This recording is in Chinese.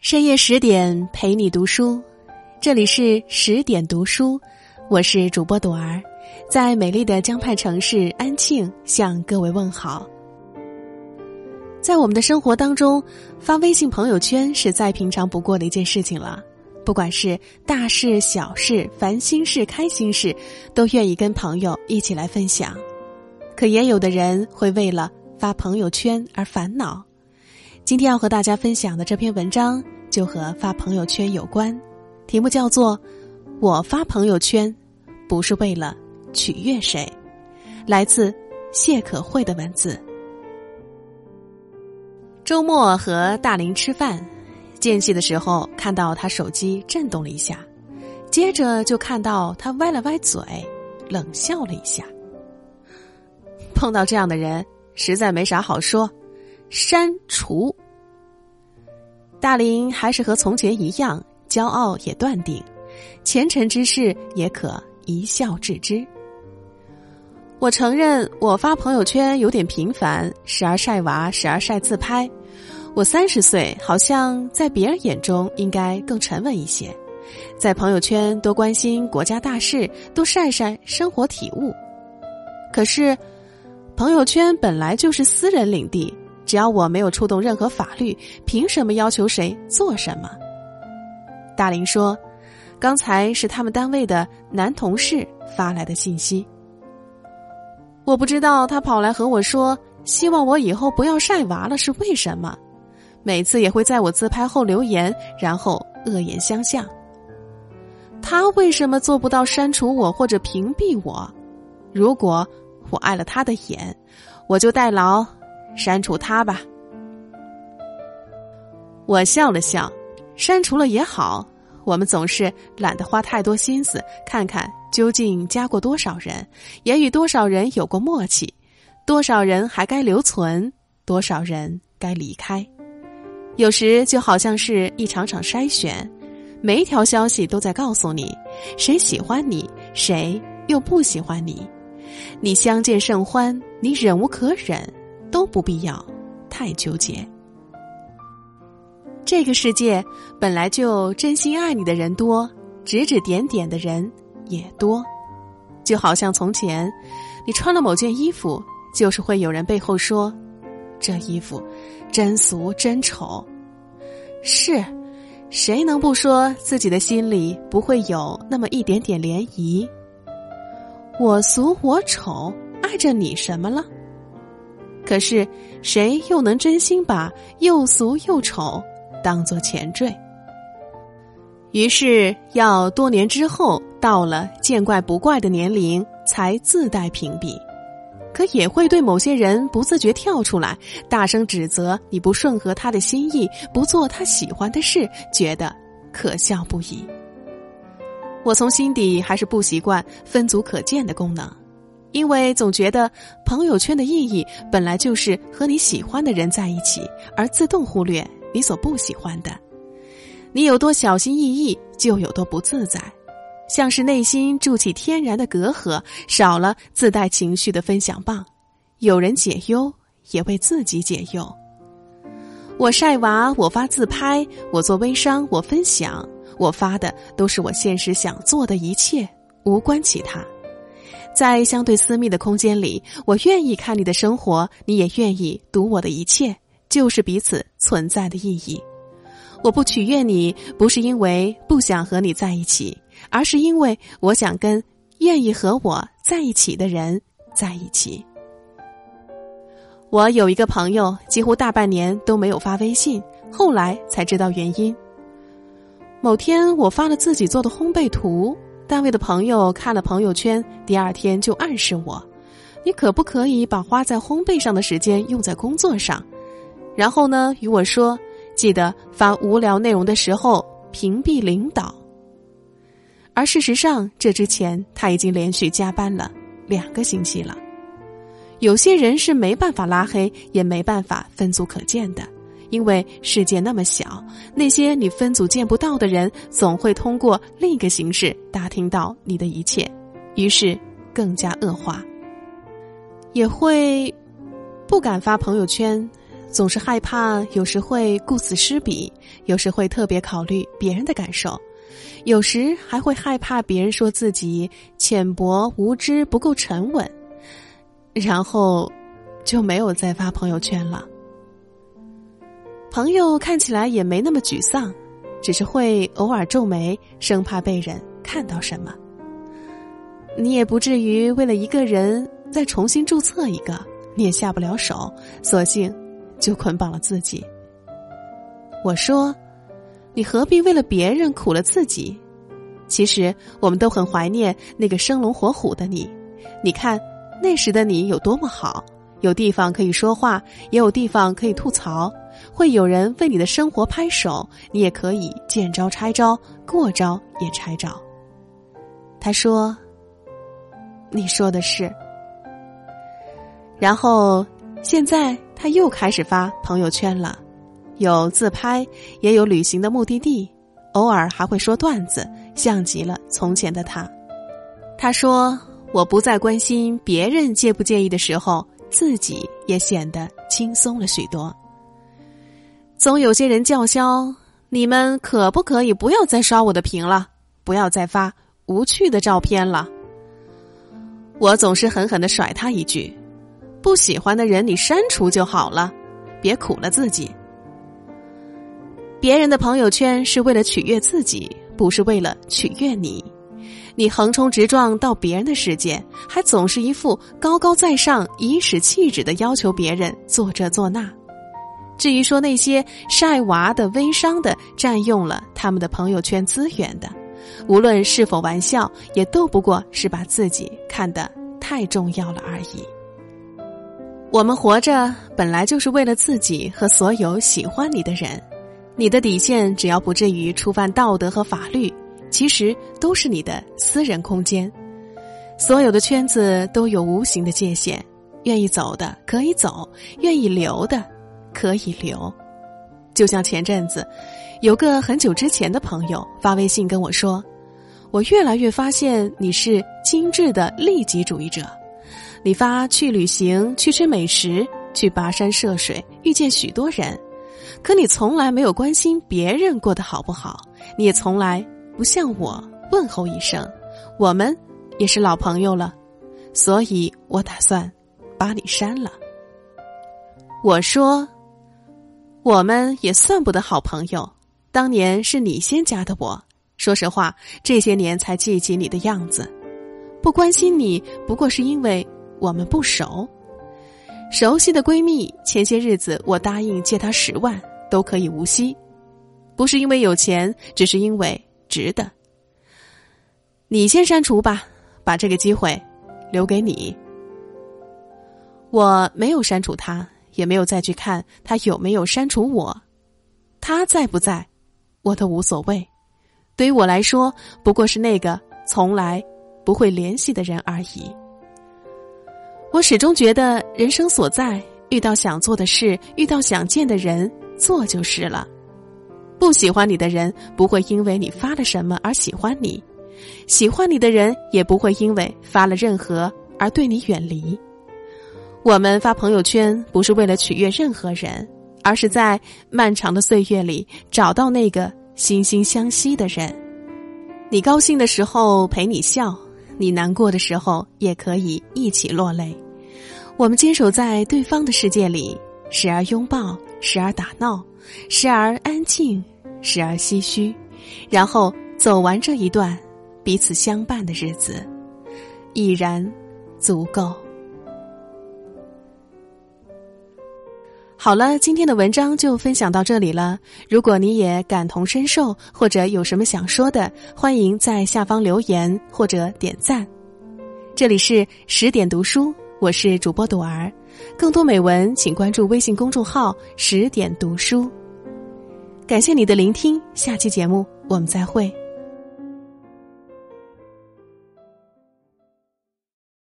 深夜十点陪你读书，这里是十点读书，我是主播朵儿，在美丽的江畔城市安庆向各位问好。在我们的生活当中，发微信朋友圈是再平常不过的一件事情了。不管是大事小事、烦心事、开心事，都愿意跟朋友一起来分享。可也有的人会为了发朋友圈而烦恼。今天要和大家分享的这篇文章就和发朋友圈有关，题目叫做《我发朋友圈不是为了取悦谁》，来自谢可慧的文字。周末和大林吃饭，间隙的时候看到他手机震动了一下，接着就看到他歪了歪嘴，冷笑了一下。碰到这样的人，实在没啥好说。删除。大林还是和从前一样，骄傲也断定，前尘之事也可一笑置之。我承认，我发朋友圈有点频繁，时而晒娃，时而晒自拍。我三十岁，好像在别人眼中应该更沉稳一些，在朋友圈多关心国家大事，多晒晒生活体悟。可是，朋友圈本来就是私人领地。只要我没有触动任何法律，凭什么要求谁做什么？大林说：“刚才是他们单位的男同事发来的信息。我不知道他跑来和我说，希望我以后不要晒娃了是为什么？每次也会在我自拍后留言，然后恶言相向。他为什么做不到删除我或者屏蔽我？如果我碍了他的眼，我就代劳。”删除他吧，我笑了笑，删除了也好。我们总是懒得花太多心思，看看究竟加过多少人，也与多少人有过默契，多少人还该留存，多少人该离开。有时就好像是一场场筛选，每一条消息都在告诉你，谁喜欢你，谁又不喜欢你。你相见甚欢，你忍无可忍。都不必要太纠结。这个世界本来就真心爱你的人多，指指点点的人也多。就好像从前，你穿了某件衣服，就是会有人背后说：“这衣服真俗真丑。”是，谁能不说自己的心里不会有那么一点点涟漪？我俗我丑，碍着你什么了？可是，谁又能真心把又俗又丑当做前缀？于是，要多年之后，到了见怪不怪的年龄，才自带屏蔽。可也会对某些人不自觉跳出来，大声指责你不顺合他的心意，不做他喜欢的事，觉得可笑不已。我从心底还是不习惯分组可见的功能。因为总觉得朋友圈的意义本来就是和你喜欢的人在一起，而自动忽略你所不喜欢的。你有多小心翼翼，就有多不自在，像是内心筑起天然的隔阂，少了自带情绪的分享棒。有人解忧，也为自己解忧。我晒娃，我发自拍，我做微商，我分享，我发的都是我现实想做的一切，无关其他。在相对私密的空间里，我愿意看你的生活，你也愿意读我的一切，就是彼此存在的意义。我不取悦你，不是因为不想和你在一起，而是因为我想跟愿意和我在一起的人在一起。我有一个朋友，几乎大半年都没有发微信，后来才知道原因。某天，我发了自己做的烘焙图。单位的朋友看了朋友圈，第二天就暗示我：“你可不可以把花在烘焙上的时间用在工作上？”然后呢，与我说：“记得发无聊内容的时候屏蔽领导。”而事实上，这之前他已经连续加班了两个星期了。有些人是没办法拉黑，也没办法分组可见的。因为世界那么小，那些你分组见不到的人，总会通过另一个形式打听到你的一切，于是更加恶化。也会不敢发朋友圈，总是害怕，有时会顾此失彼，有时会特别考虑别人的感受，有时还会害怕别人说自己浅薄无知、不够沉稳，然后就没有再发朋友圈了。朋友看起来也没那么沮丧，只是会偶尔皱眉，生怕被人看到什么。你也不至于为了一个人再重新注册一个，你也下不了手，索性。就捆绑了自己。我说：“你何必为了别人苦了自己？其实我们都很怀念那个生龙活虎的你。你看那时的你有多么好，有地方可以说话，也有地方可以吐槽，会有人为你的生活拍手，你也可以见招拆招，过招也拆招。”他说：“你说的是。”然后现在。他又开始发朋友圈了，有自拍，也有旅行的目的地，偶尔还会说段子，像极了从前的他。他说：“我不再关心别人介不介意的时候，自己也显得轻松了许多。”总有些人叫嚣：“你们可不可以不要再刷我的屏了，不要再发无趣的照片了？”我总是狠狠的甩他一句。不喜欢的人，你删除就好了，别苦了自己。别人的朋友圈是为了取悦自己，不是为了取悦你。你横冲直撞到别人的世界，还总是一副高高在上、颐使气指的要求别人做这做那。至于说那些晒娃的、微商的、占用了他们的朋友圈资源的，无论是否玩笑，也都不过是把自己看得太重要了而已。我们活着本来就是为了自己和所有喜欢你的人，你的底线只要不至于触犯道德和法律，其实都是你的私人空间。所有的圈子都有无形的界限，愿意走的可以走，愿意留的可以留。就像前阵子，有个很久之前的朋友发微信跟我说：“我越来越发现你是精致的利己主义者。”你发去旅行、去吃美食、去跋山涉水，遇见许多人，可你从来没有关心别人过得好不好，你也从来不向我问候一声。我们也是老朋友了，所以我打算把你删了。我说，我们也算不得好朋友。当年是你先加的我，说实话，这些年才记起你的样子。不关心你，不过是因为。我们不熟，熟悉的闺蜜，前些日子我答应借她十万，都可以无息，不是因为有钱，只是因为值得。你先删除吧，把这个机会留给你。我没有删除他，也没有再去看他有没有删除我，他在不在，我都无所谓。对于我来说，不过是那个从来不会联系的人而已。我始终觉得，人生所在，遇到想做的事，遇到想见的人，做就是了。不喜欢你的人，不会因为你发了什么而喜欢你；喜欢你的人，也不会因为发了任何而对你远离。我们发朋友圈，不是为了取悦任何人，而是在漫长的岁月里找到那个惺惺相惜的人。你高兴的时候陪你笑。你难过的时候，也可以一起落泪。我们坚守在对方的世界里，时而拥抱，时而打闹，时而安静，时而唏嘘，然后走完这一段彼此相伴的日子，已然足够。好了，今天的文章就分享到这里了。如果你也感同身受，或者有什么想说的，欢迎在下方留言或者点赞。这里是十点读书，我是主播朵儿。更多美文，请关注微信公众号“十点读书”。感谢你的聆听，下期节目我们再会。